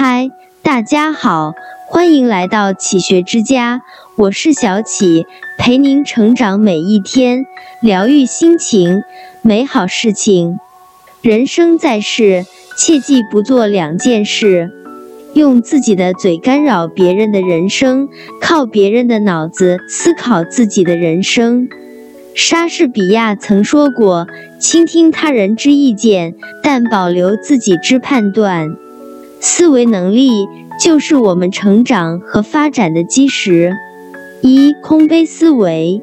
嗨，大家好，欢迎来到启学之家，我是小启，陪您成长每一天，疗愈心情，美好事情。人生在世，切记不做两件事：用自己的嘴干扰别人的人生，靠别人的脑子思考自己的人生。莎士比亚曾说过：“倾听他人之意见，但保留自己之判断。”思维能力就是我们成长和发展的基石。一、空杯思维。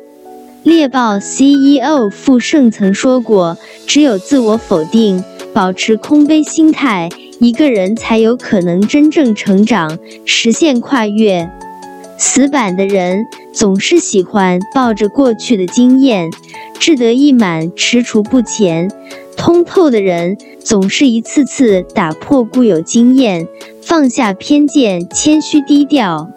猎豹 CEO 傅盛曾说过：“只有自我否定，保持空杯心态，一个人才有可能真正成长，实现跨越。”死板的人总是喜欢抱着过去的经验，志得意满，踟蹰不前。通透的人总是一次次打破固有经验，放下偏见，谦虚低调。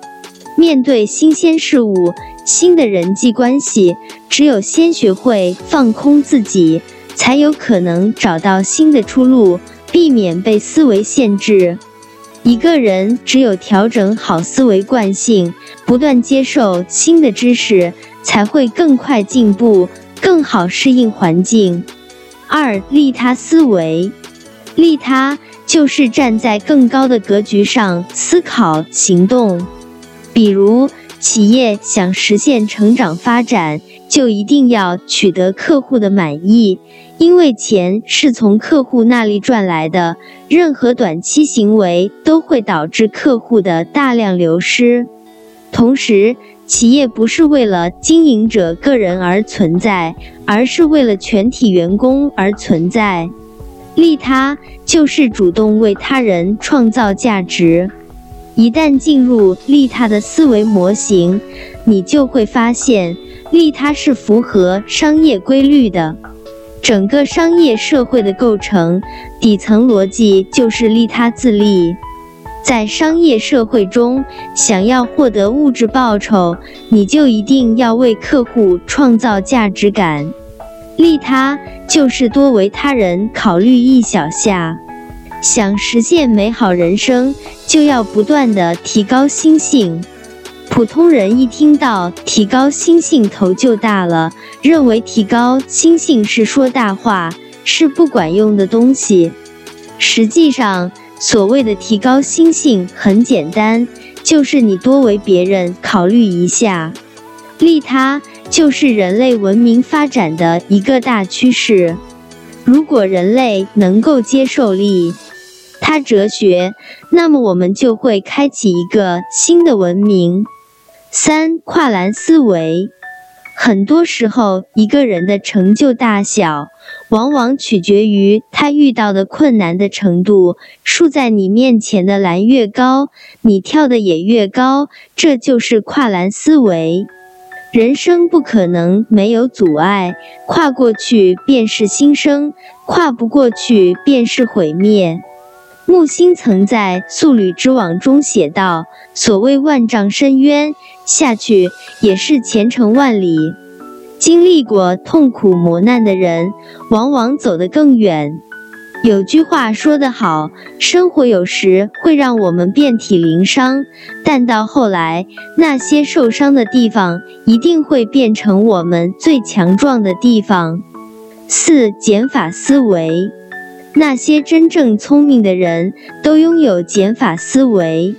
面对新鲜事物、新的人际关系，只有先学会放空自己，才有可能找到新的出路，避免被思维限制。一个人只有调整好思维惯性，不断接受新的知识，才会更快进步，更好适应环境。二利他思维，利他就是站在更高的格局上思考行动。比如，企业想实现成长发展，就一定要取得客户的满意，因为钱是从客户那里赚来的，任何短期行为都会导致客户的大量流失。同时，企业不是为了经营者个人而存在，而是为了全体员工而存在。利他就是主动为他人创造价值。一旦进入利他的思维模型，你就会发现，利他是符合商业规律的。整个商业社会的构成底层逻辑就是利他自利。在商业社会中，想要获得物质报酬，你就一定要为客户创造价值感。利他就是多为他人考虑一小下。想实现美好人生，就要不断的提高心性。普通人一听到提高心性头就大了，认为提高心性是说大话，是不管用的东西。实际上，所谓的提高心性很简单，就是你多为别人考虑一下。利他就是人类文明发展的一个大趋势。如果人类能够接受利他哲学，那么我们就会开启一个新的文明。三跨栏思维。很多时候，一个人的成就大小，往往取决于他遇到的困难的程度。竖在你面前的栏越高，你跳的也越高，这就是跨栏思维。人生不可能没有阻碍，跨过去便是新生，跨不过去便是毁灭。木心曾在《素履之网》中写道：“所谓万丈深渊，下去也是前程万里。经历过痛苦磨难的人，往往走得更远。”有句话说得好：“生活有时会让我们遍体鳞伤，但到后来，那些受伤的地方一定会变成我们最强壮的地方。”四减法思维。那些真正聪明的人都拥有减法思维，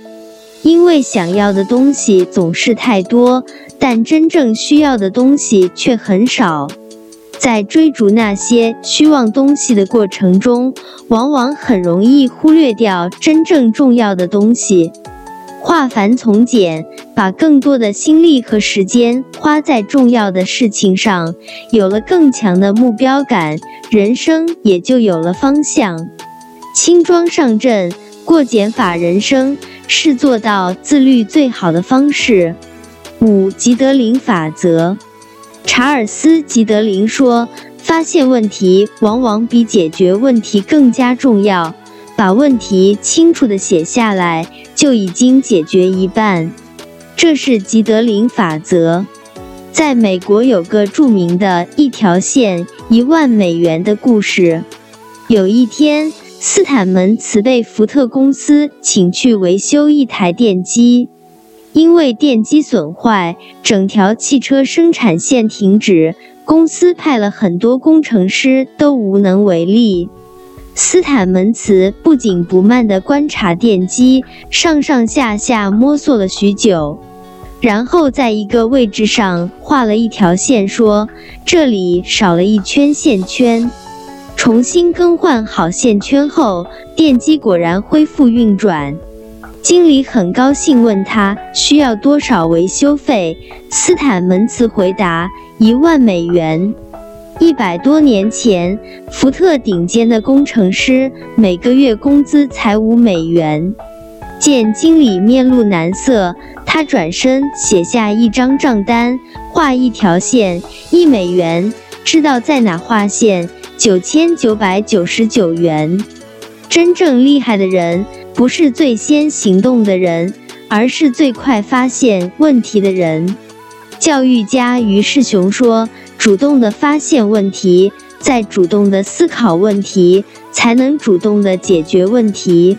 因为想要的东西总是太多，但真正需要的东西却很少。在追逐那些虚妄东西的过程中，往往很容易忽略掉真正重要的东西。化繁从简，把更多的心力和时间花在重要的事情上，有了更强的目标感，人生也就有了方向。轻装上阵，过减法人生，是做到自律最好的方式。五、吉德林法则。查尔斯·吉德林说：“发现问题往往比解决问题更加重要。”把问题清楚的写下来，就已经解决一半。这是吉德林法则。在美国有个著名的一条线一万美元的故事。有一天，斯坦门茨被福特公司请去维修一台电机，因为电机损坏，整条汽车生产线停止。公司派了很多工程师，都无能为力。斯坦门茨不紧不慢地观察电机，上上下下摸索了许久，然后在一个位置上画了一条线，说：“这里少了一圈线圈。”重新更换好线圈后，电机果然恢复运转。经理很高兴，问他需要多少维修费。斯坦门茨回答：一万美元。一百多年前，福特顶尖的工程师每个月工资才五美元。见经理面露难色，他转身写下一张账单，画一条线，一美元。知道在哪画线？九千九百九十九元。真正厉害的人，不是最先行动的人，而是最快发现问题的人。教育家于世雄说：“主动的发现问题，再主动的思考问题，才能主动的解决问题。”